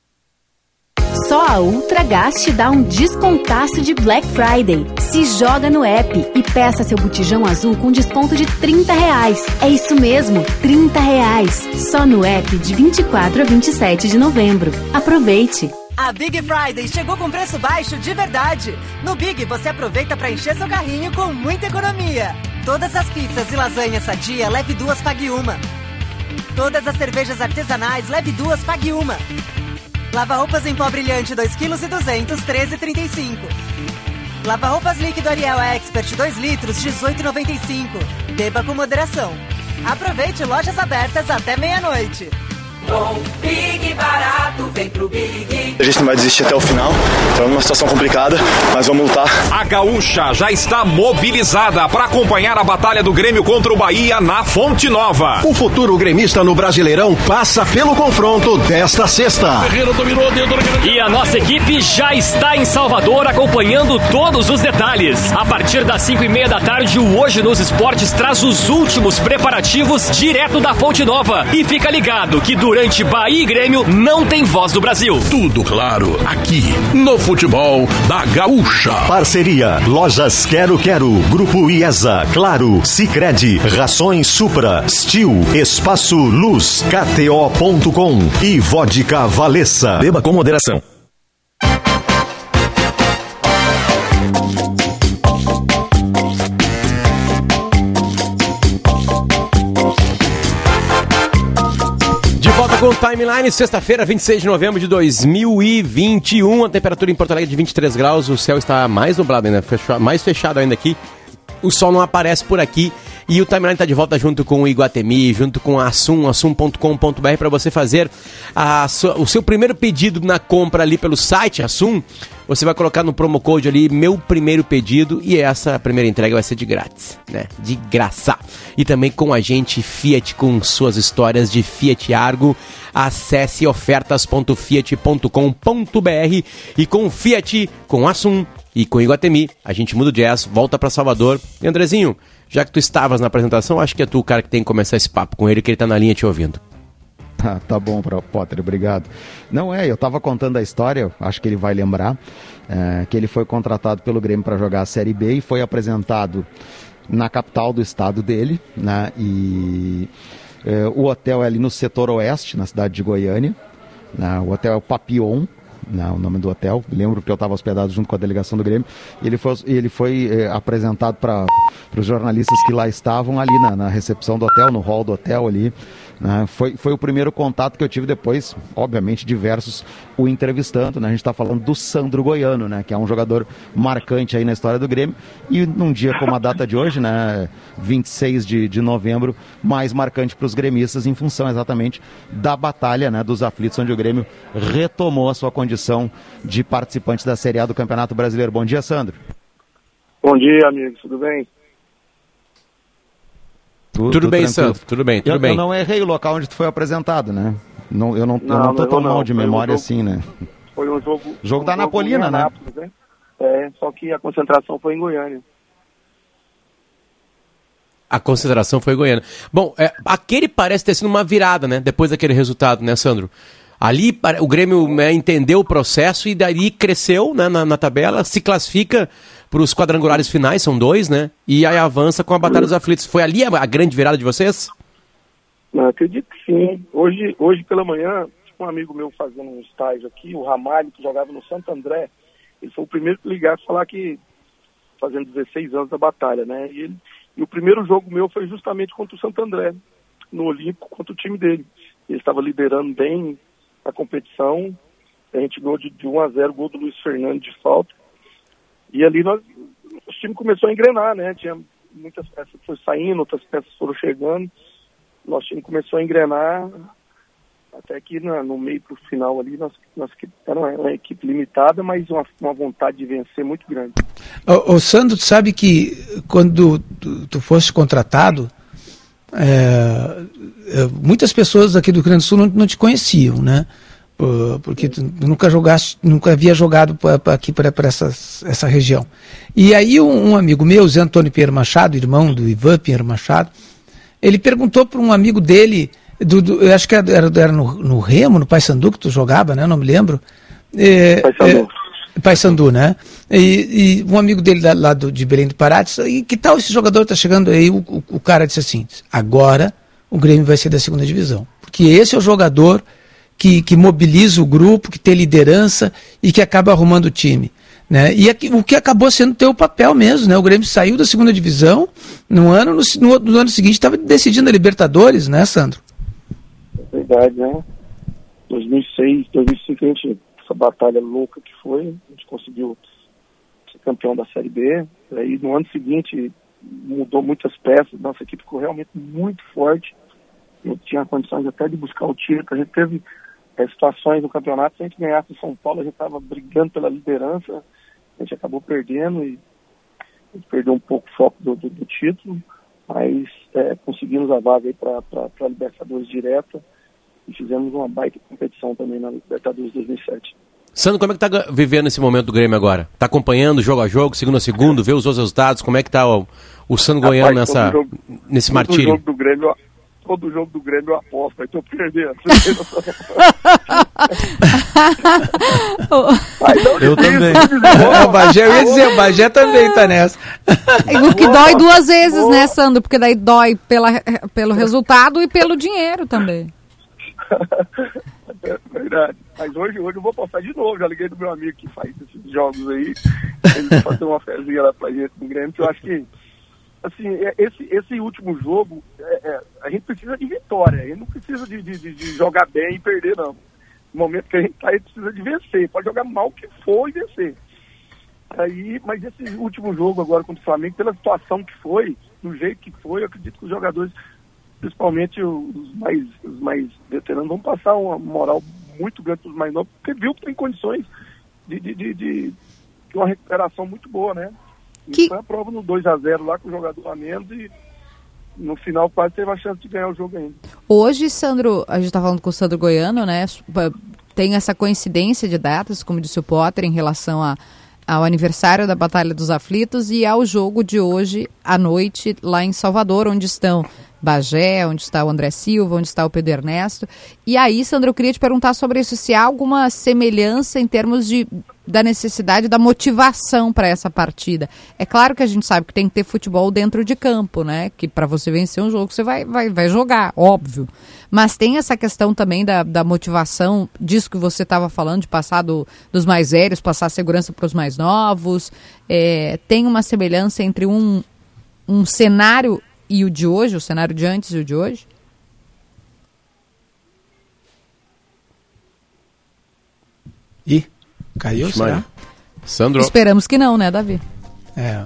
Só a Ultragás te dá um descontaço de Black Friday. Se joga no app e peça seu botijão azul com desconto de 30 reais. É isso mesmo, 30 reais. Só no app de 24 a 27 de novembro. Aproveite! A Big Friday chegou com preço baixo de verdade. No Big você aproveita para encher seu carrinho com muita economia. Todas as pizzas e lasanhas sadia, leve duas, pague uma. Todas as cervejas artesanais, leve duas, pague uma. Lava roupas em pó brilhante 2 kg e 200, 13,35. Lava roupas líquido Ariel Expert 2 litros, 18,95. Beba com moderação. Aproveite lojas abertas até meia-noite. Bom, Big Barato, vem pro Big. A gente não vai desistir até o final, então é uma situação complicada, mas vamos lutar. A Gaúcha já está mobilizada para acompanhar a batalha do Grêmio contra o Bahia na Fonte Nova. O futuro gremista no Brasileirão passa pelo confronto desta sexta. E a nossa equipe já está em Salvador acompanhando todos os detalhes. A partir das 5 e meia da tarde, o Hoje nos Esportes traz os últimos preparativos direto da Fonte Nova. E fica ligado que durante Bahia e Grêmio não tem voz do Brasil. Tudo claro, aqui no futebol da Gaúcha. Parceria Lojas Quero Quero, Grupo IESA, Claro, Sicredi, Rações Supra, Stil, Espaço Luz, KTO.com e Vodka Valessa. Beba com moderação. Timeline, sexta-feira, 26 de novembro de 2021. A temperatura em Porto Alegre é de 23 graus. O céu está mais nublado ainda, mais fechado ainda aqui. O sol não aparece por aqui. E o Timeline está de volta junto com o Iguatemi, junto com a Assum, assum.com.br para você fazer a o seu primeiro pedido na compra ali pelo site Assum. Você vai colocar no promo code ali meu primeiro pedido e essa primeira entrega vai ser de grátis, né? De graça. E também com a gente Fiat com suas histórias de Fiat Argo. Acesse ofertas.fiat.com.br e com Fiat, com Assum e com Iguatemi, a gente muda o jazz, volta para Salvador. E Andrezinho, já que tu estavas na apresentação, acho que é tu o cara que tem que começar esse papo com ele, que ele tá na linha te ouvindo. <laughs> Tá, tá bom, Potter, obrigado. Não é, eu estava contando a história, acho que ele vai lembrar, é, que ele foi contratado pelo Grêmio para jogar a Série B e foi apresentado na capital do estado dele, né? E é, o hotel é ali no setor oeste, na cidade de Goiânia. Né, o hotel é o Papillon, o nome do hotel. Lembro que eu estava hospedado junto com a delegação do Grêmio. Ele foi, ele foi eh, apresentado para os jornalistas que lá estavam, ali na, na, recepção do hotel, no hall do hotel ali. Né, foi, foi o primeiro contato que eu tive depois, obviamente, diversos o entrevistando. Né, a gente está falando do Sandro Goiano, né, que é um jogador marcante aí na história do Grêmio. E num dia como a data de hoje, né, 26 de, de novembro, mais marcante para os gremistas em função exatamente da batalha né, dos aflitos, onde o Grêmio retomou a sua condição de participante da Série A do Campeonato Brasileiro. Bom dia, Sandro. Bom dia, amigos. Tudo bem? Tudo, tudo bem, Sandro. Tudo bem, tudo eu, bem. Eu não errei o local onde tu foi apresentado, né? Não, eu não, não, eu não tô tão mal de memória um jogo, assim, né? Foi um jogo. Jogo um da jogo Napolina, né? Anápolis, né? É, só que a concentração foi em Goiânia. A concentração foi em Goiânia. Bom, é, aquele parece ter sido uma virada, né? Depois daquele resultado, né, Sandro? Ali o Grêmio né, entendeu o processo e daí cresceu né, na, na tabela, se classifica para os quadrangulares finais, são dois, né? E aí avança com a Batalha dos Aflitos. Foi ali a, a grande virada de vocês? Não, acredito que sim. Hoje, hoje pela manhã, um amigo meu fazendo um estágio aqui, o Ramalho, que jogava no Santo André, ele foi o primeiro que ligar a falar que fazendo 16 anos da batalha, né? E, ele, e o primeiro jogo meu foi justamente contra o Santo André, no Olímpico, contra o time dele. Ele estava liderando bem a competição, a gente ganhou de, de 1 a 0 gol do Luiz Fernando de falta. E ali nós, o time começou a engrenar, né? Tinha muitas peças foram saindo, outras peças foram chegando. Nosso time começou a engrenar, até que no, no meio para o final ali, nós, nós era uma, uma, equipe limitada, mas uma, uma vontade de vencer muito grande. O, o Sandro, tu sabe que quando tu, tu contratado, é, muitas pessoas aqui do Rio Grande do Sul não, não te conheciam, né? Porque tu nunca jogaste, nunca havia jogado pra, pra aqui para essa, essa região. E aí um, um, amigo meu, Zé Antônio Pinheiro Machado, irmão do Ivan Pinheiro Machado, ele perguntou para um amigo dele, do, do, eu acho que era, era no, no, Remo, no Paysandu que tu jogava, né? Não me lembro. É, Paysandu. É, Paysandu, né? E, e, um amigo dele lá, lá do, de Belém do Pará disse, e que tal esse jogador está chegando aí? O, o, o cara disse assim, agora o Grêmio vai ser da segunda divisão. Porque esse é o jogador que, que mobiliza o grupo, que tem liderança e que acaba arrumando o time. Né? E aqui, o que acabou sendo teu papel mesmo, né? O Grêmio saiu da segunda divisão no ano, no, no, no ano seguinte estava decidindo a Libertadores, né, Sandro? É verdade, né? 2006, 2005 a gente, essa batalha louca que foi, a gente conseguiu ser campeão da Série B. Aí no ano seguinte mudou muitas peças, nossa equipe ficou realmente muito forte. Eu tinha condições até de buscar o título, a gente teve é, situações no campeonato, se a gente ganhasse o São Paulo, a gente estava brigando pela liderança, a gente acabou perdendo e a gente perdeu um pouco o foco do, do, do título, mas é, conseguimos a vaga para a Libertadores direta e fizemos uma baita competição também na Libertadores 2007. Sandro, como é que está vivendo esse momento do Grêmio agora? Está acompanhando jogo a jogo, segundo a segundo, vê os outros resultados? Como é que está o, o Sandro Goiano nessa, jogo, nesse martírio? Jogo do Grêmio, todo jogo do Grêmio eu aposto, aí tô perdendo. eu também. o Bagé, eu ia dizer, o Bagé também tá nessa. O que dói duas vezes, né, Sandro? Porque daí dói pela, pelo resultado e pelo dinheiro também. É verdade. Mas hoje, hoje eu vou postar de novo. Já liguei do meu amigo que faz esses jogos aí. Ele vai fazer uma fezinha lá pra gente no Grêmio, que eu acho que assim, é, esse, esse último jogo, é, é, a gente precisa de vitória, gente não precisa de, de, de, jogar bem e perder, não. No momento que a gente tá, a gente precisa de vencer, pode jogar mal que for e vencer. Aí, mas esse último jogo agora contra o Flamengo, pela situação que foi, do jeito que foi, eu acredito que os jogadores, principalmente os mais, os mais veteranos, vão passar uma moral muito grande para os mais novos, porque viu que tem condições de, de, de, de uma recuperação muito boa, né? Que... foi a prova no 2 a 0 lá com o jogador a menos e no final quase teve a chance de ganhar o jogo ainda. Hoje, Sandro, a gente está falando com o Sandro Goiano, né? Tem essa coincidência de datas, como disse o Potter, em relação a, ao aniversário da Batalha dos Aflitos e ao jogo de hoje à noite lá em Salvador, onde estão Bagé, onde está o André Silva, onde está o Pedro Ernesto. E aí, Sandro, eu queria te perguntar sobre isso, se há alguma semelhança em termos de, da necessidade da motivação para essa partida. É claro que a gente sabe que tem que ter futebol dentro de campo, né? Que para você vencer um jogo você vai, vai, vai jogar, óbvio. Mas tem essa questão também da, da motivação, disso que você estava falando, de passar do, dos mais velhos, passar segurança para os mais novos. É, tem uma semelhança entre um, um cenário e o de hoje, o cenário de antes e o de hoje? E caiu, será? Sandro. Esperamos que não, né, Davi? É.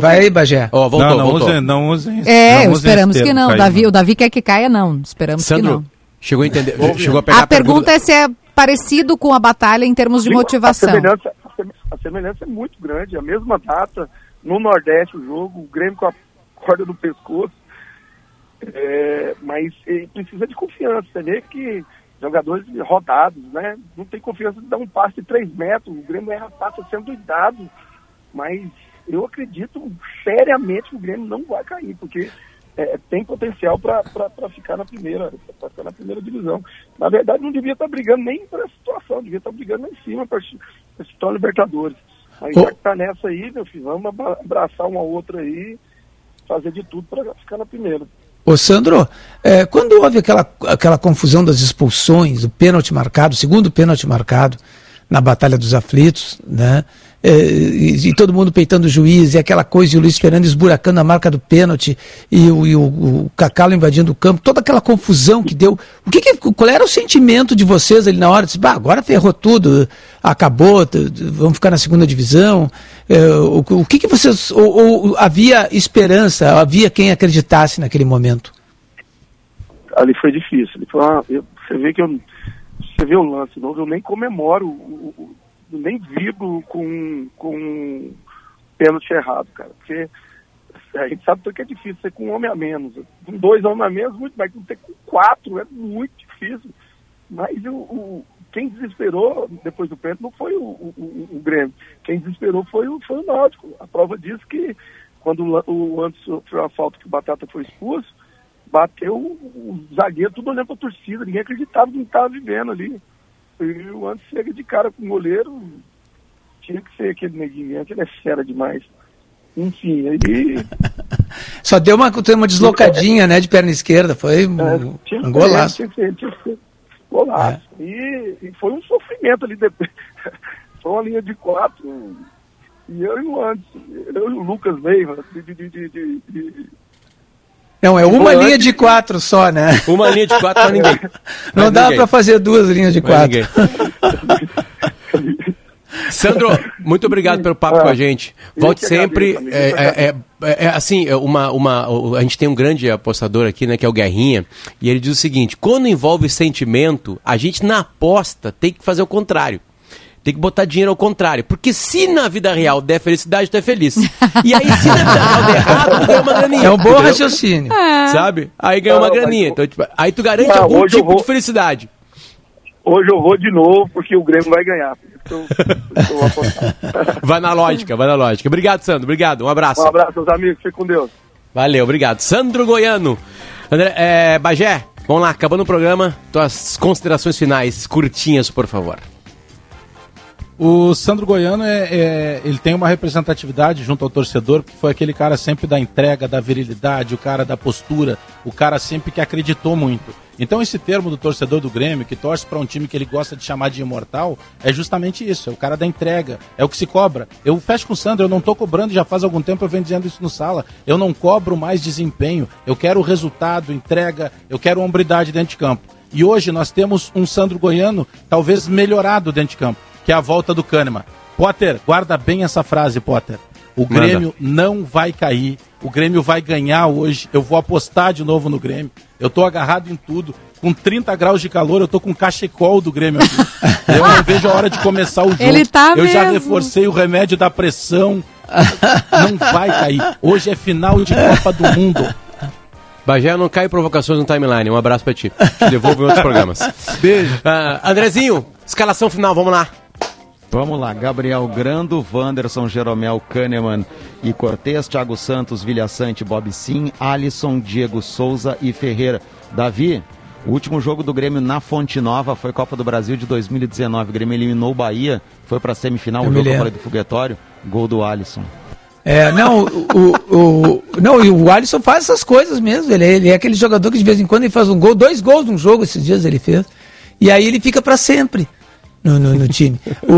Vai aí, Bagé. Oh, voltou, não, não voltou. Usem, não usem É, não esperamos que não. Davi, o Davi quer que caia, não. Esperamos Sandro, que não. Chegou a entender. chegou a pegar a, a pergunta, pergunta é se é parecido com a batalha em termos de Sim, motivação. A semelhança, a semelhança é muito grande. A mesma data, no Nordeste, o jogo, o Grêmio com a corda no pescoço. É, mas precisa de confiança. Você vê que jogadores rodados, né? Não tem confiança de dar um passe de 3 metros. O Grêmio erra passe sendo dado. Mas eu acredito seriamente que o Grêmio não vai cair, porque é, tem potencial para ficar na primeira, para ficar na primeira divisão. Na verdade, não devia estar tá brigando nem por essa situação, devia estar tá brigando lá em cima para a Libertadores. Mas já que está nessa aí, meu filho, vamos abraçar uma outra aí fazer de tudo para ficar na primeira. Ô Sandro, é, quando houve aquela, aquela confusão das expulsões, o pênalti marcado, o segundo pênalti marcado na Batalha dos Aflitos, né? É, e, todo mundo peitando o juiz, e aquela coisa, e o Luiz Fernandes esburacando a marca do pênalti, e, o, e o, o Cacalo invadindo o campo, toda aquela confusão que deu. O que, que qual era o sentimento de vocês ali na hora? Disse, bah, agora ferrou tudo, acabou, vamos ficar na segunda divisão. É, o, o, que, que vocês. Ou, ou havia esperança, havia quem acreditasse naquele momento? Ali foi difícil. Foi uma, eu, você vê que eu. Você vê o lance novo, eu nem comemoro o, nem vibro com, com pênalti errado, cara. Porque a gente sabe que é difícil ser com um homem a menos. Com dois homens a menos, muito mais. Com ter com quatro é muito difícil. Mas o, o quem desesperou depois do pênalti não foi o, o, o, Grêmio. Quem desesperou foi o, foi o Náutico. A prova diz que quando o, o antes sofreu a falta que o Batata foi expulso, bateu o, zagueiro tudo olhando para a torcida. Ninguém acreditava que estava vivendo ali. E o Anderson chega de cara com o goleiro, tinha que ser aquele neguinho, aquele é fera demais. Enfim, aí. <laughs> Só deu uma, uma deslocadinha, né, de perna esquerda, foi um, é, um golaço. Tinha que ser, tinha que ser golaço. É. E, e, foi um sofrimento ali depois. <laughs> foi uma linha de quatro. E eu e o Anderson, eu e o Lucas Neiva, de, de, de, de não, é uma linha de quatro só, né? Uma linha de quatro para ninguém. Não dá para fazer duas linhas de quatro. Sandro, muito obrigado pelo papo com a gente. Volte sempre. É, é, é, é, assim, uma, uma, a gente tem um grande apostador aqui, né, que é o Guerrinha, e ele diz o seguinte: quando envolve sentimento, a gente na aposta tem que fazer o contrário. Tem que botar dinheiro ao contrário. Porque se na vida real der felicidade, tu é feliz. E aí, se na vida real der errado, tu ganha uma graninha. É um bom entendeu? raciocínio. É. Sabe? Aí ganha uma graninha. Então, tipo, aí tu garante não, algum tipo vou... de felicidade. Hoje eu vou de novo, porque o Grêmio vai ganhar. <laughs> vai na lógica, vai na lógica. Obrigado, Sandro. Obrigado. Um abraço. Um abraço, meus amigos. Fique com Deus. Valeu, obrigado. Sandro Goiano. André, é, Bagé, Vamos lá, acabando o programa, tuas considerações finais, curtinhas, por favor. O Sandro Goiano é, é, ele tem uma representatividade junto ao torcedor, porque foi aquele cara sempre da entrega, da virilidade, o cara da postura, o cara sempre que acreditou muito. Então esse termo do torcedor do Grêmio, que torce para um time que ele gosta de chamar de imortal, é justamente isso, é o cara da entrega, é o que se cobra. Eu fecho com o Sandro, eu não estou cobrando, já faz algum tempo eu venho dizendo isso no sala, eu não cobro mais desempenho, eu quero resultado, entrega, eu quero hombridade dentro de campo. E hoje nós temos um Sandro Goiano talvez melhorado dentro de campo que é a volta do Kahneman. Potter, guarda bem essa frase, Potter. O Grêmio Manda. não vai cair. O Grêmio vai ganhar hoje. Eu vou apostar de novo no Grêmio. Eu tô agarrado em tudo. Com 30 graus de calor, eu tô com cachecol do Grêmio aqui. <laughs> eu não vejo a hora de começar o jogo. Ele tá eu mesmo. já reforcei o remédio da pressão. não vai cair. Hoje é final de Copa do Mundo. Bagé não cai provocações no timeline. Um abraço pra ti. Te devolvo em outros programas. Beijo. Uh, Andrezinho, escalação final, vamos lá. Vamos lá, Gabriel Grando, Wanderson, Jeromel, Kahneman e Cortez, Thiago Santos, Vilhaçante, Bob Sim, Alisson, Diego Souza e Ferreira. Davi, o último jogo do Grêmio na Fonte Nova foi Copa do Brasil de 2019. O Grêmio eliminou o Bahia, foi para a semifinal, o jogo falei do foguetório, gol do Alisson. É, não, o, o, não, e o Alisson faz essas coisas mesmo. Ele, ele é aquele jogador que de vez em quando ele faz um gol, dois gols num jogo esses dias ele fez. E aí ele fica para sempre no, no, no time. o,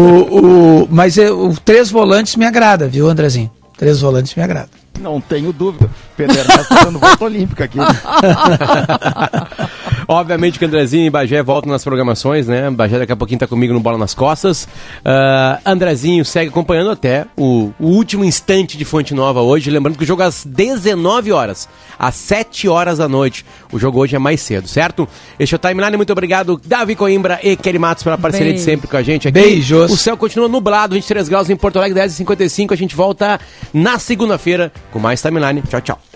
o, mas o três volantes me agrada, viu, Andrezinho? Três volantes me agrada. Não tenho dúvida. Pedro Ernesto tá dando volta olímpica aqui. <laughs> Obviamente que Andrezinho e Bagé voltam nas programações, né? Bagé daqui a pouquinho tá comigo no Bola nas Costas. Uh, Andrezinho segue acompanhando até o, o, último instante de Fonte Nova hoje. Lembrando que o jogo é às 19 horas, às 7 horas da noite. O jogo hoje é mais cedo, certo? Este é o Timeline. Muito obrigado, Davi Coimbra e Kelly Matos, pela parceria Beijo. de sempre com a gente aqui. Beijos. O céu continua nublado, 23 graus em Porto Alegre, 10h55. A gente volta na segunda-feira com mais Timeline. Tchau, tchau.